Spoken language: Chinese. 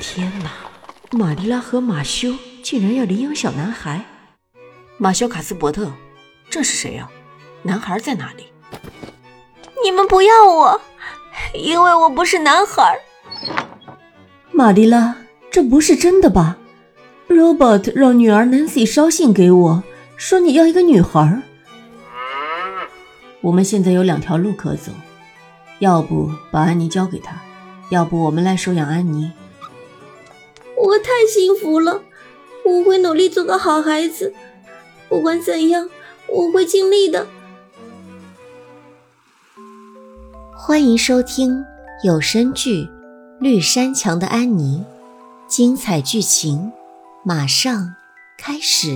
天哪，玛丽拉和马修竟然要领养小男孩！马修·卡斯伯特，这是谁啊？男孩在哪里？你们不要我，因为我不是男孩。玛丽拉，这不是真的吧？Robert 让女儿 Nancy 捎信给我，说你要一个女孩。我们现在有两条路可走，要不把安妮交给他，要不我们来收养安妮。我太幸福了，我会努力做个好孩子。不管怎样，我会尽力的。欢迎收听有声剧《绿山墙的安妮》，精彩剧情马上开始。